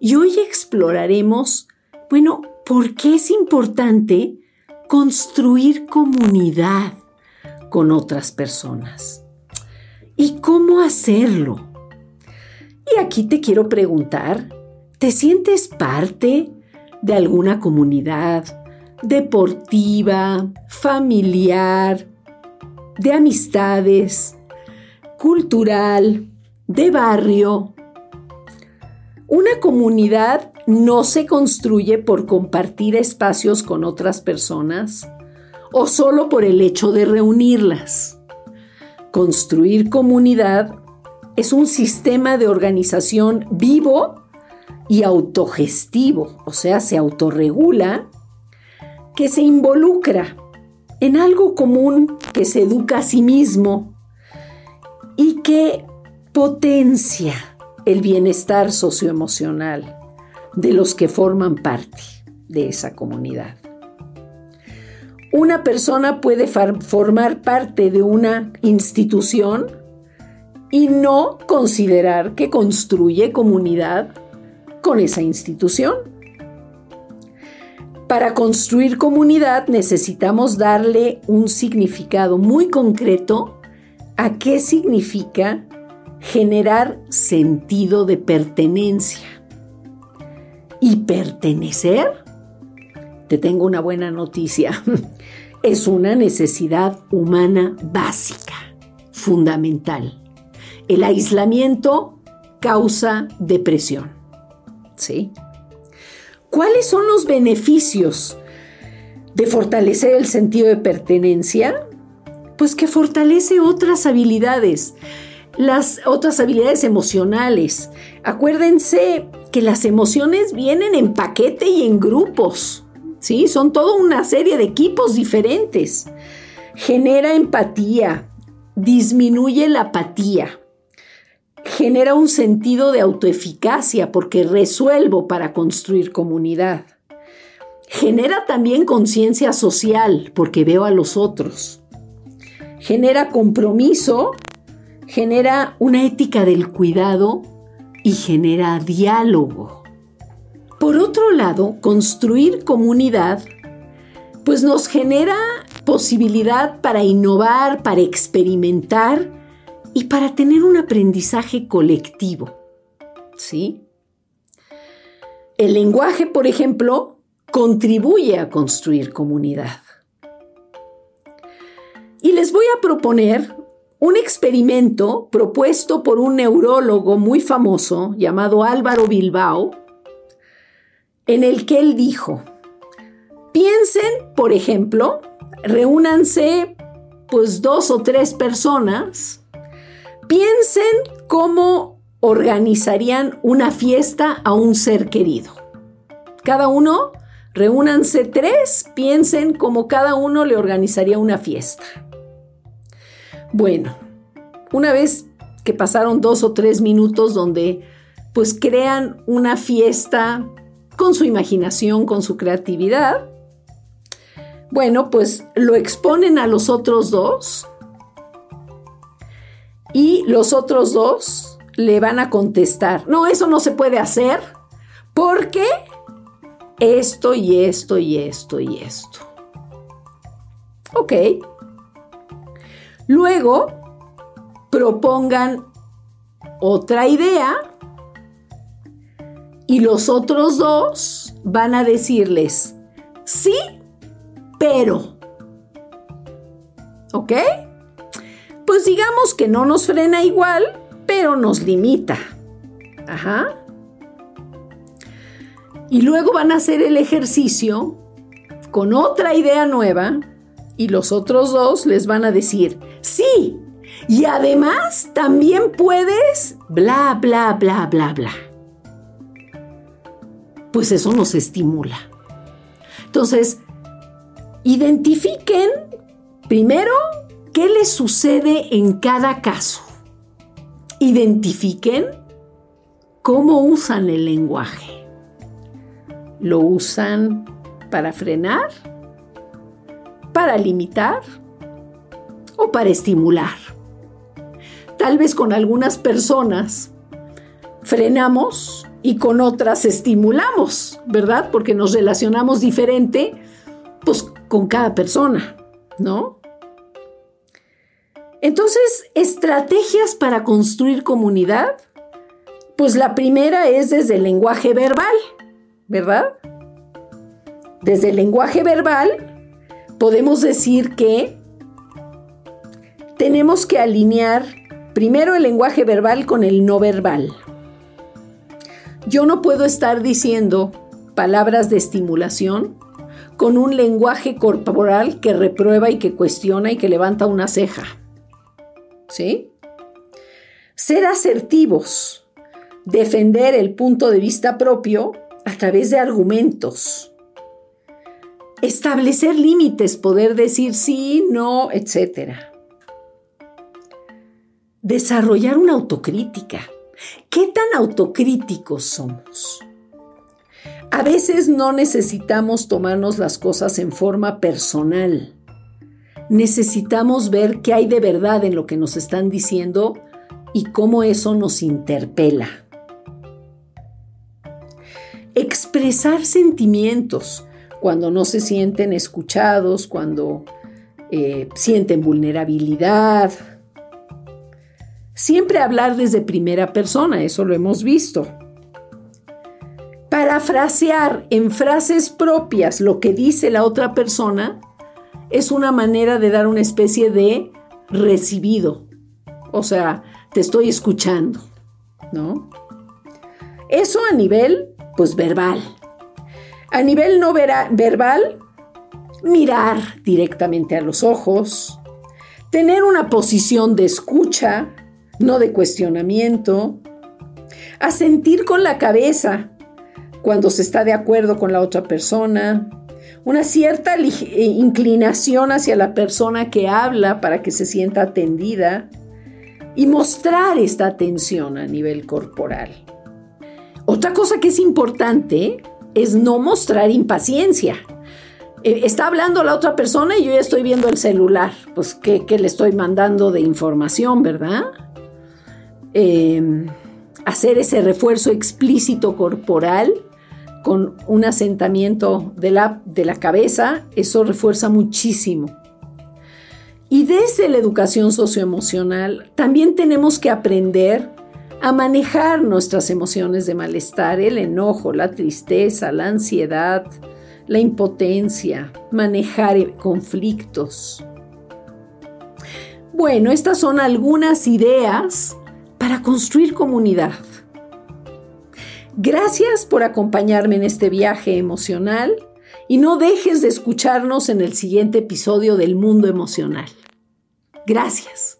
y hoy exploraremos, bueno, por qué es importante construir comunidad con otras personas y cómo hacerlo. Y aquí te quiero preguntar, ¿te sientes parte de alguna comunidad deportiva, familiar, de amistades? cultural, de barrio. Una comunidad no se construye por compartir espacios con otras personas o solo por el hecho de reunirlas. Construir comunidad es un sistema de organización vivo y autogestivo, o sea, se autorregula, que se involucra en algo común que se educa a sí mismo y que potencia el bienestar socioemocional de los que forman parte de esa comunidad. Una persona puede formar parte de una institución y no considerar que construye comunidad con esa institución. Para construir comunidad necesitamos darle un significado muy concreto a qué significa generar sentido de pertenencia. ¿Y pertenecer? Te tengo una buena noticia. Es una necesidad humana básica, fundamental. El aislamiento causa depresión. ¿Sí? ¿Cuáles son los beneficios de fortalecer el sentido de pertenencia? pues que fortalece otras habilidades, las otras habilidades emocionales. Acuérdense que las emociones vienen en paquete y en grupos, ¿sí? Son toda una serie de equipos diferentes. Genera empatía, disminuye la apatía, genera un sentido de autoeficacia porque resuelvo para construir comunidad. Genera también conciencia social porque veo a los otros genera compromiso, genera una ética del cuidado y genera diálogo. Por otro lado, construir comunidad pues nos genera posibilidad para innovar, para experimentar y para tener un aprendizaje colectivo. ¿Sí? El lenguaje, por ejemplo, contribuye a construir comunidad. Y les voy a proponer un experimento propuesto por un neurólogo muy famoso llamado Álvaro Bilbao, en el que él dijo, piensen, por ejemplo, reúnanse pues dos o tres personas, piensen cómo organizarían una fiesta a un ser querido. Cada uno, reúnanse tres, piensen cómo cada uno le organizaría una fiesta. Bueno, una vez que pasaron dos o tres minutos donde pues crean una fiesta con su imaginación, con su creatividad, bueno, pues lo exponen a los otros dos y los otros dos le van a contestar, no, eso no se puede hacer porque esto y esto y esto y esto. Ok. Luego, propongan otra idea y los otros dos van a decirles, sí, pero. ¿Ok? Pues digamos que no nos frena igual, pero nos limita. Ajá. Y luego van a hacer el ejercicio con otra idea nueva y los otros dos les van a decir, sí, y además también puedes, bla, bla, bla, bla, bla. pues eso nos estimula. Entonces, identifiquen primero qué les sucede en cada caso. Identifiquen cómo usan el lenguaje. ¿Lo usan para frenar? ¿Para limitar? ¿O para estimular? Tal vez con algunas personas frenamos y con otras estimulamos, ¿verdad? Porque nos relacionamos diferente, pues con cada persona, ¿no? Entonces, estrategias para construir comunidad, pues la primera es desde el lenguaje verbal, ¿verdad? Desde el lenguaje verbal podemos decir que tenemos que alinear primero el lenguaje verbal con el no verbal. Yo no puedo estar diciendo palabras de estimulación con un lenguaje corporal que reprueba y que cuestiona y que levanta una ceja. ¿Sí? Ser asertivos, defender el punto de vista propio a través de argumentos. Establecer límites, poder decir sí, no, etc. Desarrollar una autocrítica ¿Qué tan autocríticos somos? A veces no necesitamos tomarnos las cosas en forma personal. Necesitamos ver qué hay de verdad en lo que nos están diciendo y cómo eso nos interpela. Expresar sentimientos cuando no se sienten escuchados, cuando eh, sienten vulnerabilidad, Siempre hablar desde primera persona, eso lo hemos visto. Parafrasear en frases propias lo que dice la otra persona es una manera de dar una especie de recibido. O sea, te estoy escuchando, ¿no? Eso a nivel, pues, verbal. A nivel no verbal, mirar directamente a los ojos, tener una posición de escucha, no de cuestionamiento, a sentir con la cabeza cuando se está de acuerdo con la otra persona, una cierta eh, inclinación hacia la persona que habla para que se sienta atendida y mostrar esta atención a nivel corporal. Otra cosa que es importante es no mostrar impaciencia. Eh, está hablando la otra persona y yo ya estoy viendo el celular. Pues, ¿qué, qué le estoy mandando de información, verdad? Em, hacer ese refuerzo explícito corporal con un asentamiento de la, de la cabeza, eso refuerza muchísimo. Y desde la educación socioemocional también tenemos que aprender a manejar nuestras emociones de malestar, el enojo, la tristeza, la ansiedad, la impotencia, manejar conflictos. Bueno, estas son algunas ideas para construir comunidad. Gracias por acompañarme en este viaje emocional y no dejes de escucharnos en el siguiente episodio del Mundo Emocional. Gracias.